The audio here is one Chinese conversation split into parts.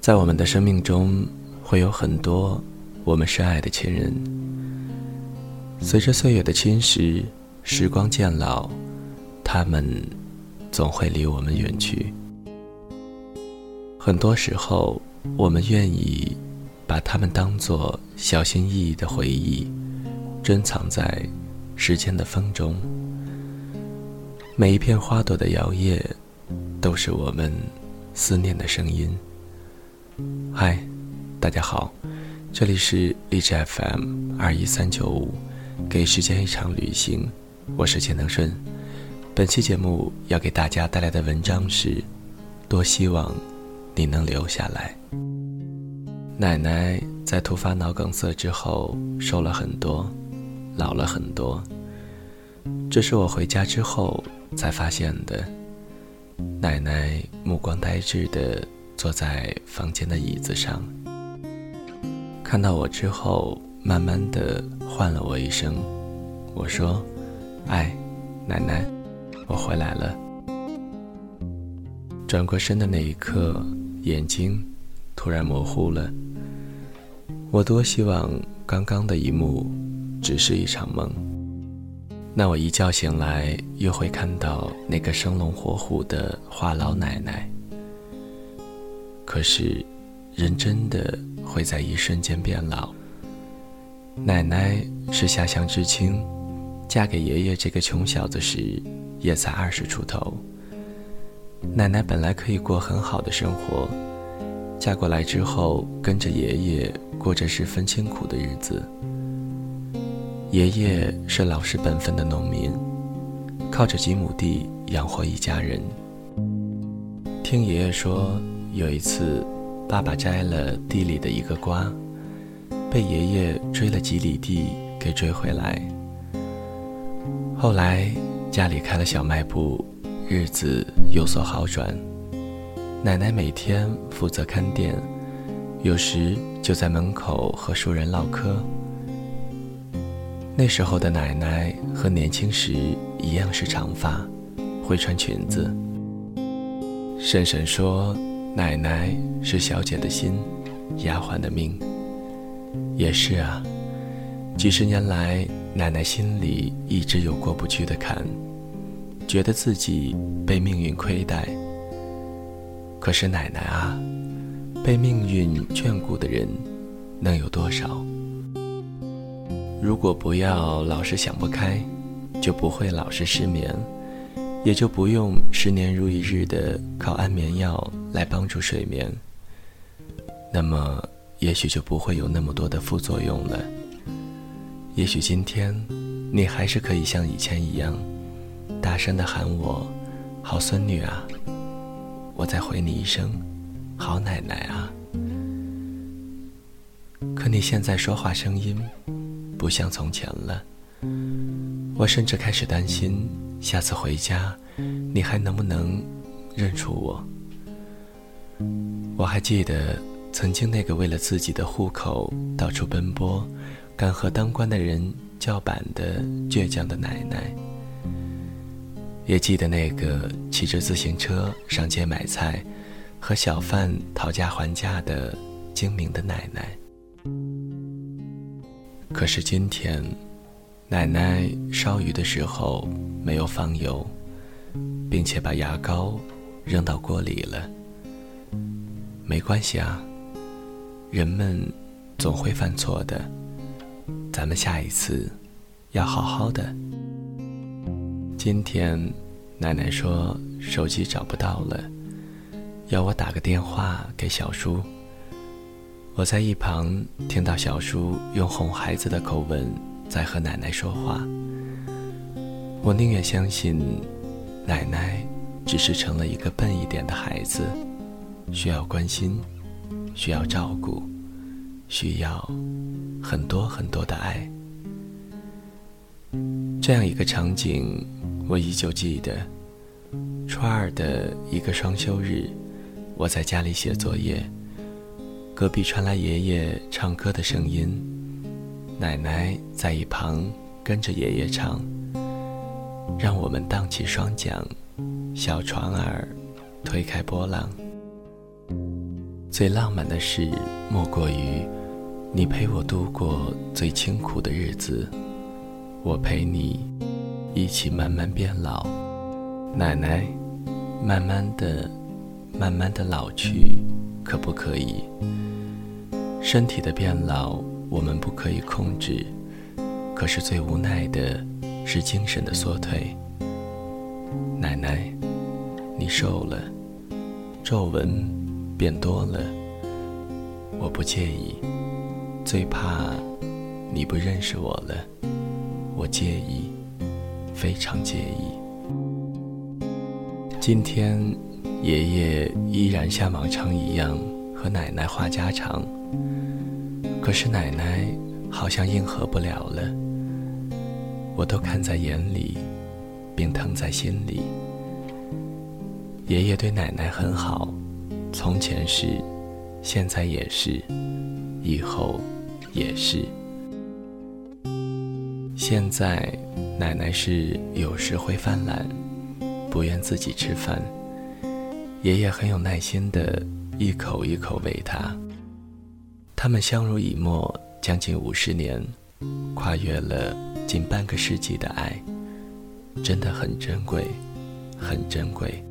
在我们的生命中，会有很多我们深爱的亲人。随着岁月的侵蚀，时光渐老，他们总会离我们远去。很多时候，我们愿意把他们当作小心翼翼的回忆，珍藏在时间的风中。每一片花朵的摇曳，都是我们思念的声音。嗨，大家好，这里是荔枝 FM 二一三九五，给时间一场旅行，我是钱能顺。本期节目要给大家带来的文章是：多希望你能留下来。奶奶在突发脑梗塞之后瘦了很多，老了很多。这是我回家之后。才发现的，奶奶目光呆滞的坐在房间的椅子上，看到我之后，慢慢的唤了我一声。我说：“哎，奶奶，我回来了。”转过身的那一刻，眼睛突然模糊了。我多希望刚刚的一幕只是一场梦。那我一觉醒来，又会看到那个生龙活虎的话痨奶奶。可是，人真的会在一瞬间变老。奶奶是下乡知青，嫁给爷爷这个穷小子时，也才二十出头。奶奶本来可以过很好的生活，嫁过来之后，跟着爷爷过着十分清苦的日子。爷爷是老实本分的农民，靠着几亩地养活一家人。听爷爷说，有一次，爸爸摘了地里的一个瓜，被爷爷追了几里地给追回来。后来家里开了小卖部，日子有所好转。奶奶每天负责看店，有时就在门口和熟人唠嗑。那时候的奶奶和年轻时一样是长发，会穿裙子。婶婶说，奶奶是小姐的心，丫鬟的命。也是啊，几十年来，奶奶心里一直有过不去的坎，觉得自己被命运亏待。可是奶奶啊，被命运眷顾的人，能有多少？如果不要老是想不开，就不会老是失眠，也就不用十年如一日的靠安眠药来帮助睡眠。那么，也许就不会有那么多的副作用了。也许今天，你还是可以像以前一样，大声的喊我“好孙女啊”，我再回你一声“好奶奶啊”。可你现在说话声音。不像从前了，我甚至开始担心，下次回家，你还能不能认出我？我还记得曾经那个为了自己的户口到处奔波、敢和当官的人叫板的倔强的奶奶，也记得那个骑着自行车上街买菜、和小贩讨价还价的精明的奶奶。可是今天，奶奶烧鱼的时候没有放油，并且把牙膏扔到锅里了。没关系啊，人们总会犯错的，咱们下一次要好好的。今天，奶奶说手机找不到了，要我打个电话给小叔。我在一旁听到小叔用哄孩子的口吻在和奶奶说话，我宁愿相信奶奶只是成了一个笨一点的孩子，需要关心，需要照顾，需要很多很多的爱。这样一个场景，我依旧记得。初二的一个双休日，我在家里写作业。隔壁传来爷爷唱歌的声音，奶奶在一旁跟着爷爷唱。让我们荡起双桨，小船儿推开波浪。最浪漫的事，莫过于你陪我度过最清苦的日子，我陪你一起慢慢变老。奶奶，慢慢的、慢慢的老去，可不可以？身体的变老，我们不可以控制，可是最无奈的是精神的缩退。奶奶，你瘦了，皱纹变多了，我不介意，最怕你不认识我了，我介意，非常介意。今天，爷爷依然像往常一样和奶奶话家常。可是奶奶好像应和不了了，我都看在眼里，并疼在心里。爷爷对奶奶很好，从前是，现在也是，以后也是。现在奶奶是有时会犯懒，不愿自己吃饭，爷爷很有耐心的一口一口喂她。他们相濡以沫将近五十年，跨越了近半个世纪的爱，真的很珍贵，很珍贵。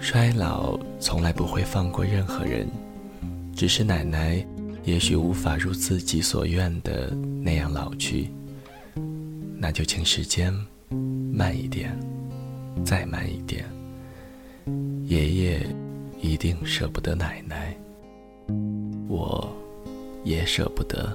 衰老从来不会放过任何人，只是奶奶也许无法如自己所愿的那样老去，那就请时间慢一点，再慢一点。爷爷一定舍不得奶奶。我也舍不得。